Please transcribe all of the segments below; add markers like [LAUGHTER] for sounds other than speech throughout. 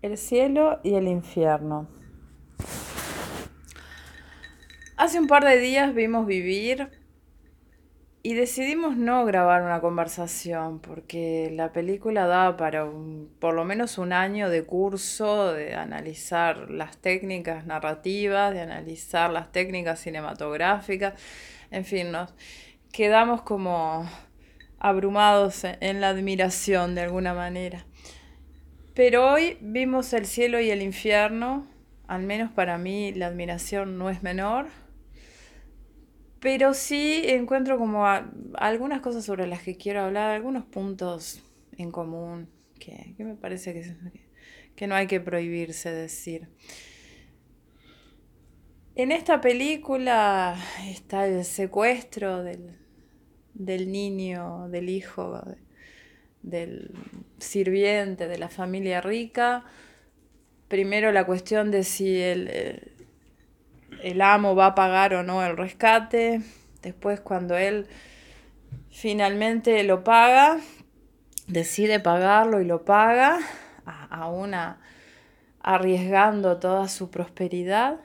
El cielo y el infierno. Hace un par de días vimos vivir y decidimos no grabar una conversación porque la película daba para por lo menos un año de curso de analizar las técnicas narrativas, de analizar las técnicas cinematográficas, en fin, nos quedamos como abrumados en la admiración de alguna manera. Pero hoy vimos el cielo y el infierno, al menos para mí la admiración no es menor, pero sí encuentro como algunas cosas sobre las que quiero hablar, algunos puntos en común que, me parece que, que no hay que prohibirse decir. En esta película está el secuestro del, del niño, del hijo del sirviente de la familia rica. Primero la cuestión de si el, el, amo va a pagar o no el rescate. Después cuando él finalmente lo paga, decide pagarlo y lo paga, aún arriesgando toda su prosperidad.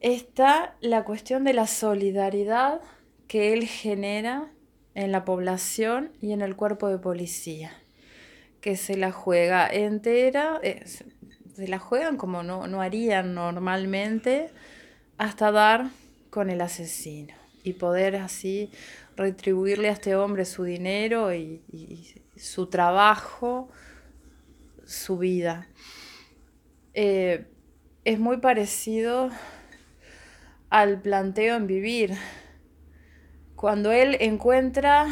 Está la cuestión de la solidaridad que él genera en la población y en el cuerpo de policía, que se la juega entera, eh, se la juegan como no, no harían normalmente, hasta dar con el asesino y poder así retribuirle a este hombre su dinero y, su trabajo, su vida. Eh, es muy parecido al planteo en vivir, cuando él encuentra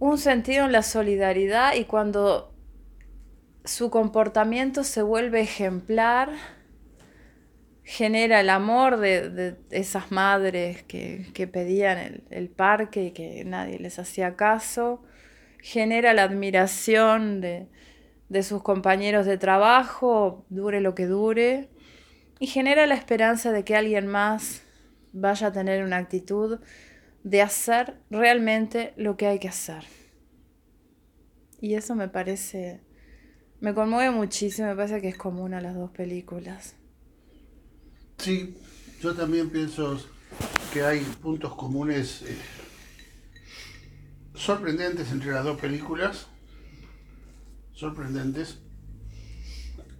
un sentido en la solidaridad y cuando su comportamiento se vuelve ejemplar, genera el amor de, esas madres que, pedían el, el, parque y que nadie les hacía caso, genera la admiración de, de sus compañeros de trabajo, dure lo que dure, y genera la esperanza de que alguien más vaya a tener una actitud de hacer realmente lo que hay que hacer. Y eso me parece, me conmueve muchísimo, me parece que es común a las dos películas. Sí, yo también pienso que hay puntos comunes eh, sorprendentes entre las dos películas, sorprendentes.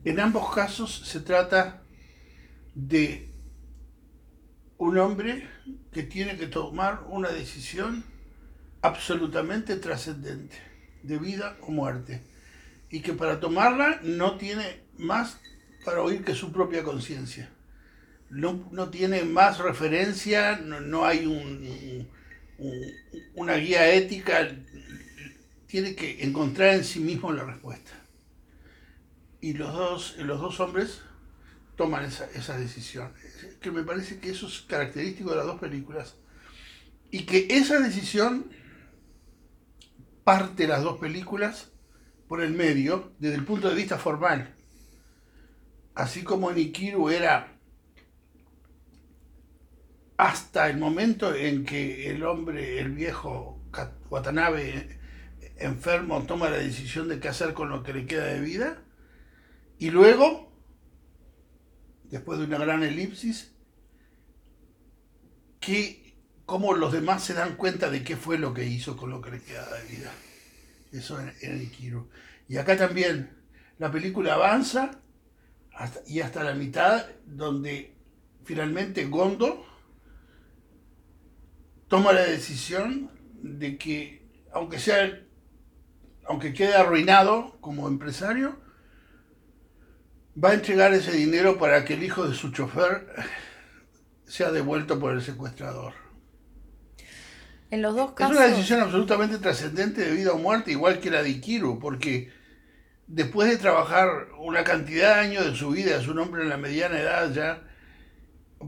En ambos casos se trata de un hombre que tiene que tomar una decisión absolutamente trascendente, de vida o muerte, y que para tomarla no tiene más para oír que su propia conciencia. No, tiene más referencia, no, hay un, una guía ética, tiene que encontrar en sí mismo la respuesta. Y los dos, los dos hombres toman esa, esa decisión que me parece que eso es característico de las dos películas, y que esa decisión parte las dos películas por el medio desde el punto de vista formal. Así como en Ikiru era hasta el momento en que el hombre, el viejo Watanabe enfermo, toma la decisión de qué hacer con lo que le queda de vida, y luego, después de una gran elipsis, que, cómo los demás se dan cuenta de qué fue lo que hizo con lo que le queda de vida. Eso en, el Ikiru. Y acá también la película avanza y hasta la mitad donde finalmente Gondo toma la decisión de que aunque sea aunque quede arruinado como empresario va a entregar ese dinero para que el hijo de su chofer sea devuelto por el secuestrador. En los dos casos. Es una decisión absolutamente trascendente de vida o muerte, igual que la de Ikiru, porque después de trabajar una cantidad de años de su vida, es un hombre en la mediana edad ya,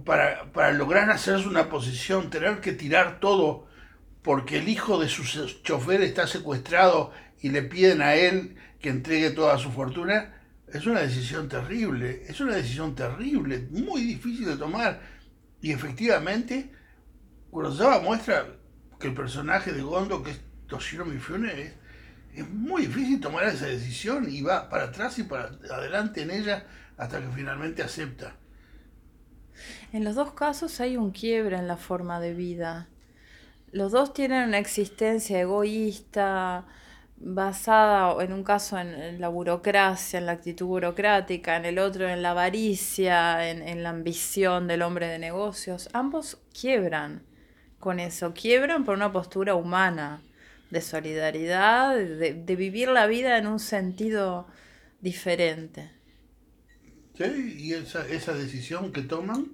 para, para lograr hacerse una posición, tener que tirar todo porque el hijo de su chofer está secuestrado y le piden a él que entregue toda su fortuna, es una decisión terrible, es una decisión terrible, muy difícil de tomar y efectivamente, Kurosawa muestra que el personaje de Gondo, que es Toshiro Mifune, es muy difícil tomar esa decisión y va para atrás y para adelante en ella hasta que finalmente acepta. En los dos casos hay un quiebre en la forma de vida. Los dos tienen una existencia egoísta, basada en un caso en, la burocracia, en la actitud burocrática, en el otro en la avaricia, en, la ambición del hombre de negocios. Ambos quiebran con eso, quiebran por una postura humana, de solidaridad, de, de vivir la vida en un sentido diferente. Sí, y esa, esa decisión que toman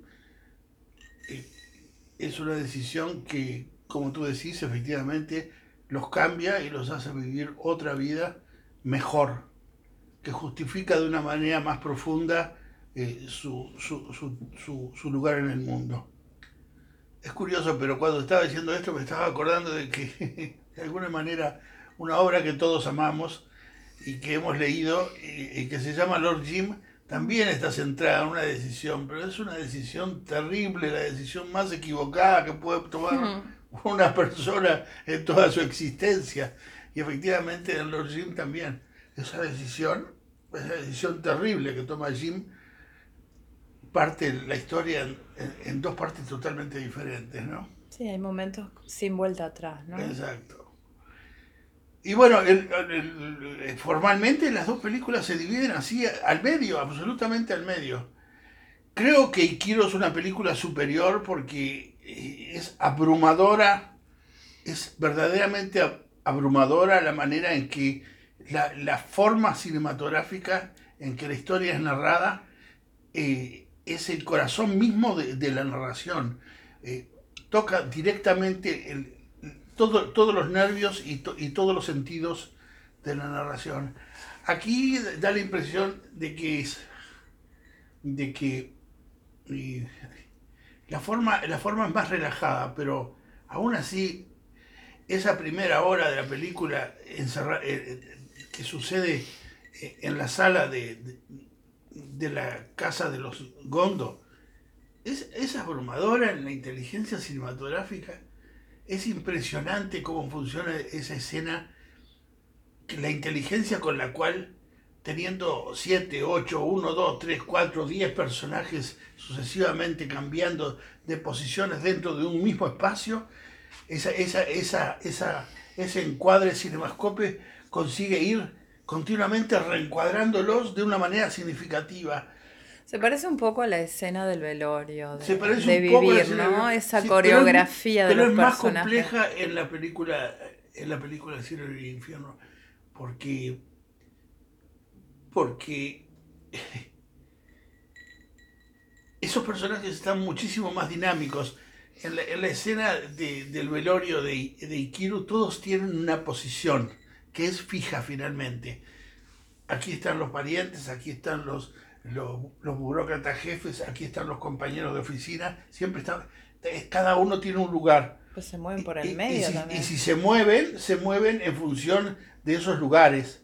eh, es una decisión que, como tú decís, efectivamente los cambia y los hace vivir otra vida mejor, que justifica de una manera más profunda eh, su, su, lugar en el mundo. Es curioso, pero cuando estaba diciendo esto me estaba acordando de que, [LAUGHS] de alguna manera, una obra que todos amamos y que hemos leído y, que se llama Lord Jim, también está centrada en una decisión, pero es una decisión terrible, la decisión más equivocada que puede tomar una persona en toda su existencia. Y efectivamente en Lord Jim también. Esa decisión, esa decisión terrible que toma Jim, parte la historia en, dos partes totalmente diferentes, ¿no? Sí, hay momentos sin vuelta atrás, ¿no? Exacto. Y bueno, formalmente las dos películas se dividen así al medio, absolutamente al medio. Creo que Ikiro es una película superior porque eh, es abrumadora, es verdaderamente abrumadora la manera en que la, forma cinematográfica en que la historia es narrada eh, es el corazón mismo de, la narración. Eh, toca directamente el, todo, todos los nervios y, todos los sentidos de la narración. Aquí da la impresión de que es de que la forma, la forma es más relajada, pero aún así, esa primera hora de la película eh, eh, que sucede eh, en la sala de, de, la casa de los Gondo, es, es abrumadora en la inteligencia cinematográfica. Es impresionante cómo funciona esa escena, la inteligencia con la cual teniendo 7, 8, 1, 2, 3, 4, 10 personajes sucesivamente cambiando de posiciones dentro de un mismo espacio, esa, esa, esa, esa, ese encuadre cinemascope consigue ir continuamente reencuadrándolos de una manera significativa. Se parece un poco a la escena del velorio, de, de vivir, ¿no? Esa coreografía de los Pero es más compleja en la película, en la película Cielo y el Infierno, porque porque [LAUGHS] esos personajes están muchísimo más dinámicos. En la, escena del velorio de, de, Ikiru todos tienen una posición que es fija finalmente. Aquí están los parientes, aquí están los, los, burócratas jefes, aquí están los compañeros de oficina, siempre están, cada uno tiene un lugar. Pues se mueven por el medio y, también. Y si se mueven, se mueven en función de esos lugares.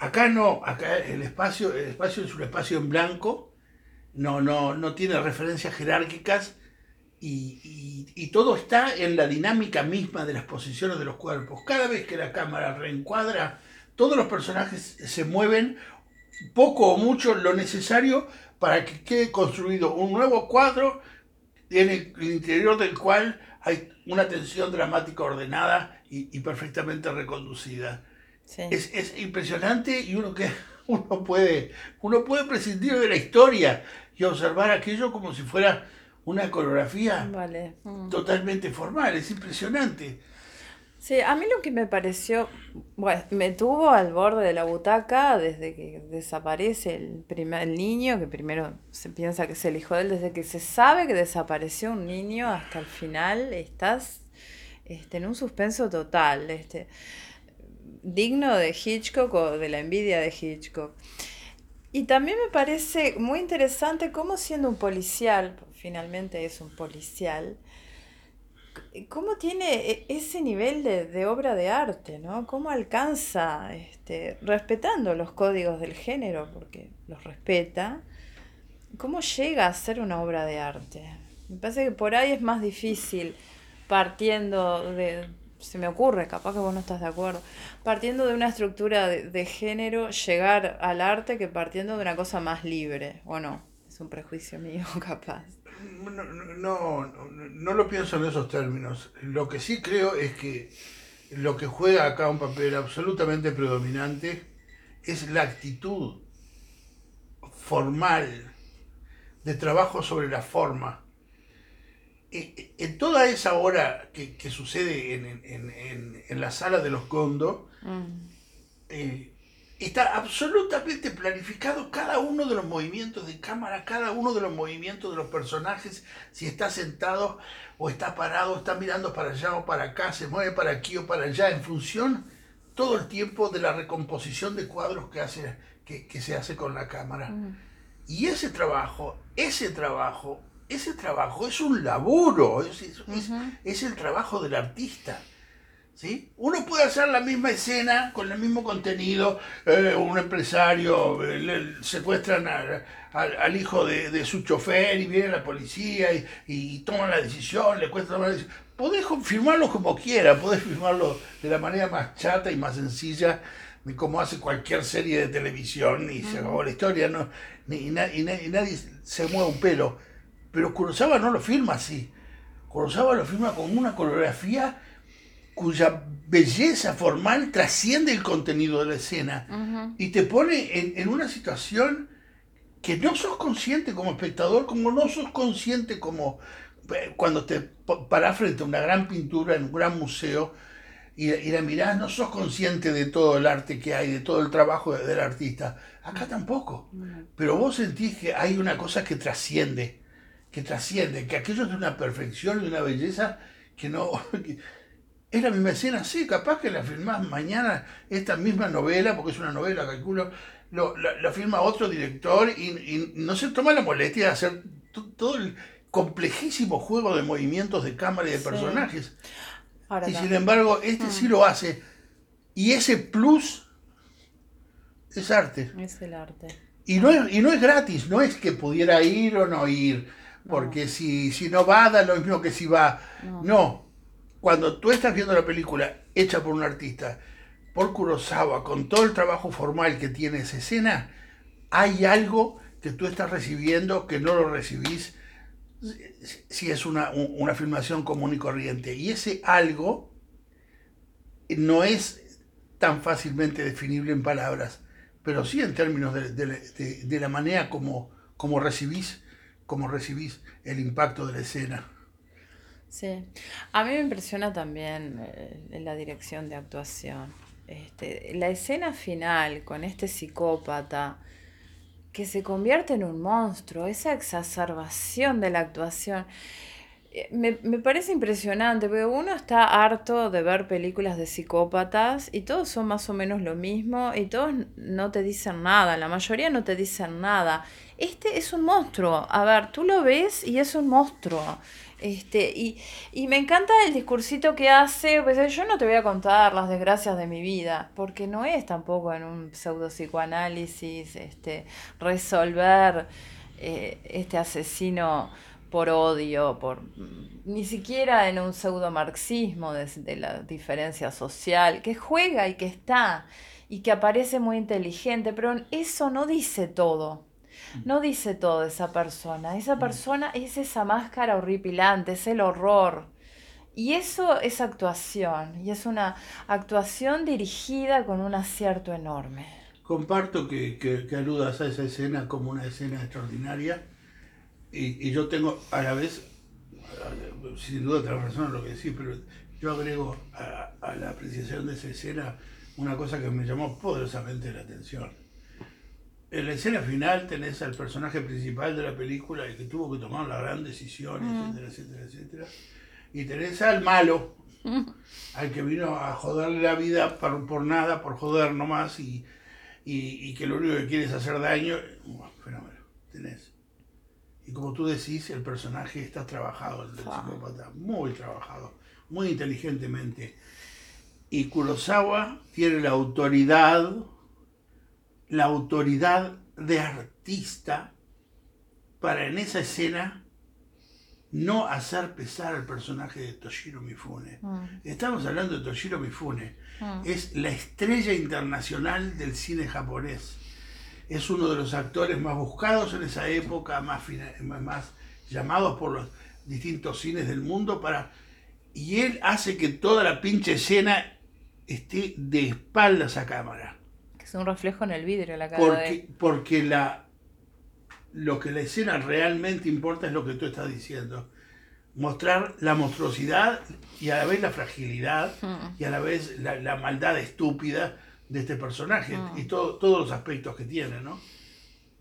Acá no, acá el espacio, el espacio es un espacio en blanco, no, no, no tiene referencias jerárquicas y, todo está en la dinámica misma de las posiciones de los cuerpos. Cada vez que la cámara reencuadra, todos los personajes se mueven poco o mucho lo necesario para que quede construido un nuevo cuadro en el, interior del cual hay una tensión dramática ordenada y perfectamente reconducida. Es, impresionante y uno que [LAUGHS] uno puede, uno puede prescindir de la historia y observar aquello como si fuera una coreografía mm. totalmente formal, es impresionante. Sí, a mí lo que me pareció, bueno, me tuvo al borde de la butaca desde que desaparece el, primer, el niño, que primero se piensa que es el hijo de él, desde que se sabe que desapareció un niño hasta el final, estás este, en un suspenso total. Este digno de Hitchcock o de la envidia de Hitchcock. Y también me parece muy interesante cómo siendo un policial, finalmente es un policial, cómo tiene e-, ese nivel de, obra de arte, ¿no? Cómo alcanza, este, respetando los códigos del género, porque los respeta, cómo llega a ser una obra de arte. Me parece que por ahí es más difícil partiendo de, se me ocurre, capaz que vos no estás de acuerdo, partiendo de una estructura de, género, llegar al arte que partiendo de una cosa más libre, ¿o no? Es un prejuicio mío, [LAUGHS] capaz. No, no, no, lo pienso en esos términos. Lo que sí creo es que lo que juega acá un papel absolutamente predominante es la actitud formal de trabajo sobre la forma en toda esa hora que, sucede en, la sala de los Gondo, mm. eh, está absolutamente planificado cada uno de los movimientos de cámara, cada uno de los movimientos de los personajes, si está sentado o está parado, está mirando para allá o para acá, se mueve para aquí o para allá, en función todo el tiempo de la recomposición de cuadros que, hace, que, se hace con la cámara. Mm. Y ese trabajo, ese trabajo ese trabajo es un laburo, es, el trabajo del artista. ¿sí? Uno puede hacer la misma escena con el mismo contenido, eh, un empresario, eh, le secuestran al hijo de, su chofer y viene la policía y, y toman la decisión, le cuesta tomar la decisión. Podés firmarlo como quiera, podés firmarlo de la manera más chata y más sencilla como hace cualquier serie de televisión y se acabó la historia, no, y nadie se mueve un pelo pero Kurosawa no lo firma así. Kurosawa lo firma con una coreografía cuya belleza formal trasciende el contenido de la escena y te pone en, una situación que no sos consciente como espectador, como no sos consciente como eh, cuando te paras frente a una gran pintura en un gran museo y, la mirás, no sos consciente de todo el arte que hay, de todo el trabajo del artista. Acá tampoco. Pero vos sentís que hay una cosa que trasciende que trasciende, que aquello es de una perfección y una belleza que no... es la misma escena, sí, capaz que la filmás mañana, esta misma novela, porque es una novela, calculo, lo, la, filma otro director y, no se toma la molestia de hacer todo el complejísimo juego de movimientos de cámara y de personajes. y sin embargo, este mm. sí lo hace. Y ese plus es arte. Es el arte. Y no es, y no es gratis, no es que pudiera ir o no ir porque si, si no va, da lo mismo que si va. No. Cuando tú estás viendo la película hecha por un artista, por Kurosawa, con todo el trabajo formal que tiene esa escena, hay algo que tú estás recibiendo que no lo recibís si es una, filmación común y corriente. Y ese algo no es tan fácilmente definible en palabras, pero sí en términos de, la manera como, como recibís cómo recibís el impacto de la escena. Sí, a mí me impresiona también eh, la dirección de actuación. Este, la escena final con este psicópata que se convierte en un monstruo, esa exacerbación de la actuación. Eh, me, parece impresionante, porque uno está harto de ver películas de psicópatas y todos son más o menos lo mismo y todos no te dicen nada, la mayoría no te dicen nada. Este es un monstruo, a ver, tú lo ves y es un monstruo. Este, y, y me encanta el discursito que hace, pues yo no te voy a contar las desgracias de mi vida, porque no es tampoco en un pseudo psicoanálisis este, resolver eh, este asesino por odio, por ni siquiera en un pseudo marxismo de, la diferencia social, que juega y que está y que aparece muy inteligente, pero eso no dice todo. No dice todo esa persona. Esa persona es esa máscara horripilante, es el horror. Y eso es actuación, y es una actuación dirigida con un acierto enorme. Comparto que, que, que aludas a esa escena como una escena extraordinaria y, yo tengo a la vez, sin duda tenés razón lo que decís, pero yo agrego a, la apreciación de esa escena una cosa que me llamó poderosamente la atención. En la escena final tenés al personaje principal de la película y que tuvo que tomar la gran decisión, etcétera, etcétera, etcétera. Y tenés al malo, [LAUGHS] al que vino a joderle la vida por, por nada, por joder nomás, y, y, y, que lo único que quiere es hacer daño. fenómeno, tenés y como tú decís, el personaje está trabajado, el del psicópata, muy trabajado, muy inteligentemente. Y Kurosawa tiene la autoridad, la autoridad de artista para en esa escena no hacer pesar al personaje de Toshiro Mifune. Mm. Estamos hablando de Toshiro Mifune. Mm. Es la estrella internacional del cine japonés. Es uno de los actores más buscados en esa época, más, más- más llamados por los distintos cines del mundo para... Y él hace que toda la pinche escena esté de espaldas a cámara. Que es un reflejo en el vidrio la cara Porque, de porque la, lo que la escena realmente importa es lo que tú estás diciendo. Mostrar la monstruosidad y a la vez la fragilidad Mm. y a la vez la, la maldad estúpida de este personaje Mm. y todo, todos los aspectos que tiene, ¿no?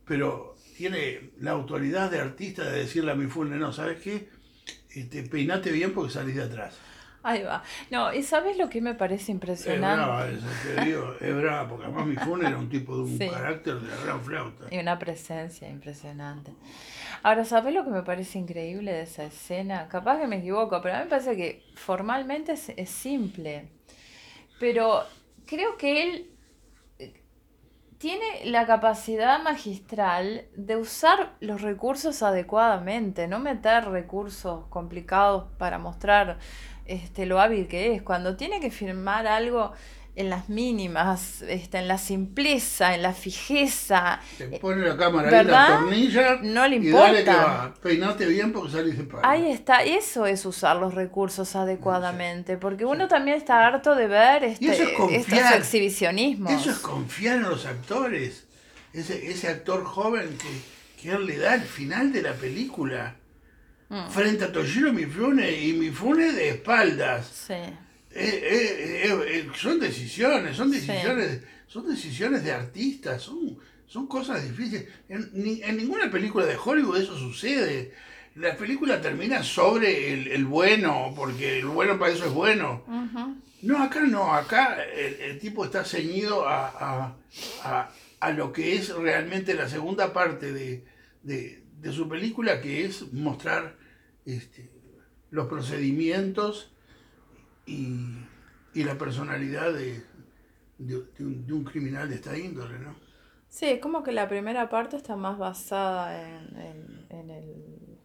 Pero tiene la autoridad de artista de decirle a mi Mifune, no, ¿sabes qué? Este, peinate bien porque salís de atrás. Ahí va. No, y ¿sabes lo que me parece Es impresionante? brava, eso te digo, es brava, porque además Mifune era un tipo de un Sí. carácter de la gran flauta. Y una presencia impresionante. Ahora, ¿sabes lo que me parece increíble de esa escena? Capaz que me equivoco, pero a mí me parece que formalmente es, es simple. Pero creo que él eh, tiene la capacidad magistral de usar los recursos adecuadamente, no meter recursos complicados para mostrar este, lo hábil que es. Cuando tiene que firmar algo en las mínimas, este, en la simpleza, en la fijeza, Te pone la cámara ahí, la ¿Verdad? tornilla No le y dale que importa. va. Peinate bien porque salís de palo. Ahí está, eso es usar los recursos adecuadamente, porque uno también está harto de ver este, eso es estos exhibicionismos. Eso es confiar en los actores. Ese, ese actor joven que, que él le da al final de la película. Mm. Frente a Toshiro Mifune y Mifune de espaldas. Sí, Eh, eh, eh, son decisiones, son Sí. decisiones, son decisiones de artistas, son, son cosas difíciles. En, en ninguna película de Hollywood eso sucede. La película termina sobre el, el bueno, porque el bueno para eso es bueno. No, acá no, acá el, el tipo está ceñido a, a- a- a lo que es realmente la segunda parte de, de- de su película, que es mostrar este, los procedimientos y, y la personalidad de, de- de un, de un criminal de esta índole, ¿no? Sí, es como que la primera parte está más basada en, en- en el,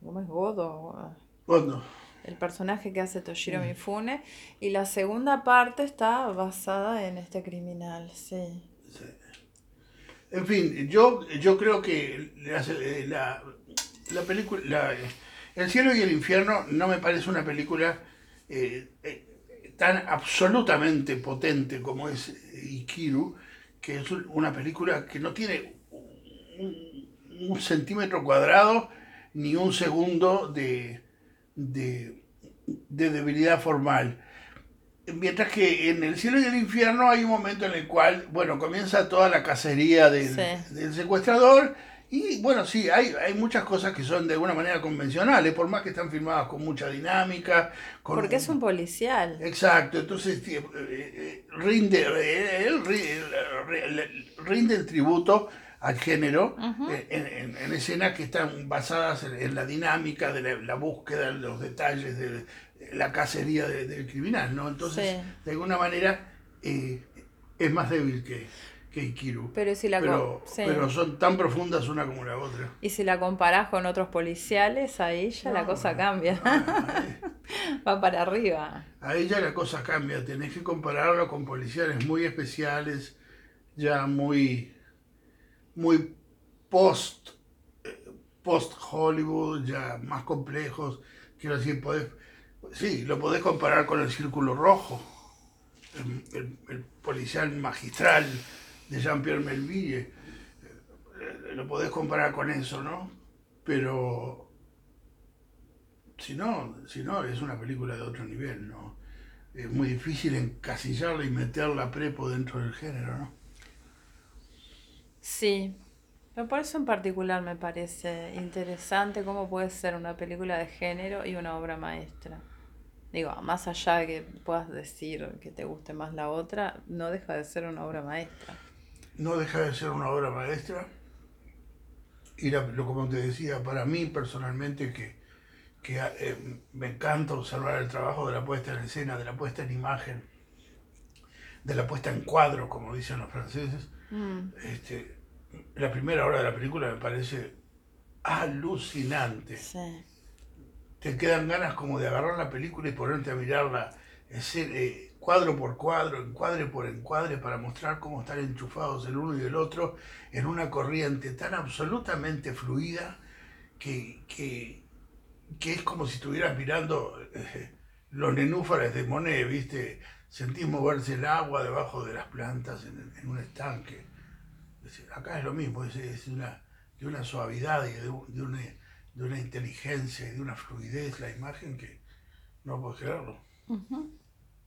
¿cómo es Godo? Cuando, El personaje que hace Toshiro Mm. Mifune, y la segunda parte está basada en este criminal, sí. En fin, yo, yo creo que la, la, la película, la- El cielo y el infierno no me parece una película eh, eh, tan absolutamente potente como es Ikiru, que es un- una película que no tiene un, un centímetro cuadrado ni un segundo de, de, de debilidad formal. Mientras que en el cielo y el infierno hay un momento en el cual, bueno, comienza toda la cacería del, Sí. del secuestrador. Y bueno, sí, hay, hay muchas cosas que son de alguna manera convencionales, por más que están filmadas con mucha dinámica. Con Porque es un policial. Exacto, entonces tí- eh, eh, rinde, eh, él ri- eh, ri- rinde el tributo al género eh, en, en- en escenas que están basadas en, en la dinámica de la, la búsqueda, los detalles de la cacería de- del criminal, ¿no? Entonces, Sí. de alguna manera, eh, es más débil que, que Ikiru. Pero si la pero, sí. pero son tan profundas una como la otra. Y si la comparás con otros policiales, ahí ya la No, cosa cambia. [LAUGHS] Va para arriba. Ahí ya la cosa cambia, tenés que compararlo con policiales muy especiales, ya muy, muy post, eh, post Hollywood, ya más complejos. Quiero decir, podés, sí, lo podés comparar con el Círculo Rojo, el, el- el policial magistral de Jean-Pierre Melville. Eh, Lo podés comparar con eso, ¿no? Pero si no, si no, es una película de otro nivel, ¿no? Es muy difícil encasillarla y meterla prepo dentro del género, ¿no? Sí. Pero por eso en particular me parece interesante cómo puede ser una película de género y una obra maestra. Digo, más allá de que puedas decir que te guste más la otra, no deja de ser una obra maestra. No deja de ser una obra maestra. Y la- lo como te decía, para mí personalmente que, que eh, me encanta observar el trabajo de la puesta en escena, de la puesta en imagen, de la puesta en cuadro, como dicen los franceses. Mm, Este, la primera hora de la película me parece alucinante. sí. te quedan ganas como de agarrar la película y ponerte a mirarla eh, cuadro por cuadro, encuadre por encuadre, para mostrar cómo están enchufados el uno y el otro en una corriente tan absolutamente fluida que, que, es como si estuvieras mirando eh, los nenúfares de Monet, ¿viste? Sentís moverse el agua debajo de las plantas en, un estanque. Acá es lo mismo, es, una, de una suavidad y de, una, de, una, inteligencia y de una fluidez la imagen que no puedo creerlo.